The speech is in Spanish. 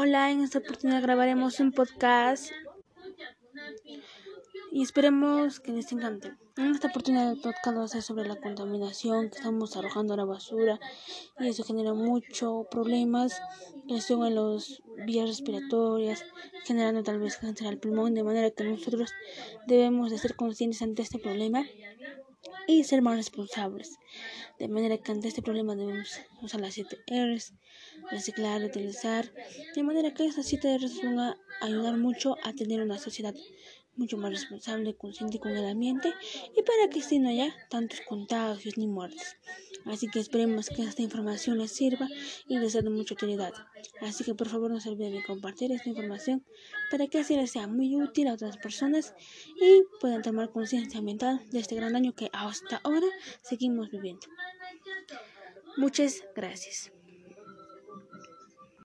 Hola, en esta oportunidad grabaremos un podcast y esperemos que les encante. En esta oportunidad el podcast va a ser sobre la contaminación que estamos arrojando a la basura y eso genera muchos problemas que en las vías respiratorias, generando tal vez cáncer al pulmón, de manera que nosotros debemos de ser conscientes ante este problema y ser más responsables. De manera que ante este problema debemos usar las 7 R's, reciclar, utilizar, de manera que esas 7 R's van a ayudar mucho a tener una sociedad mucho más responsable, consciente con el ambiente y para que no haya tantos contagios ni muertes. Así que esperemos que esta información les sirva y les sea de mucha utilidad. Así que por favor no se olviden de compartir esta información para que así les sea muy útil a otras personas y puedan tomar conciencia ambiental de este gran daño que hasta ahora seguimos viviendo. Muchas gracias.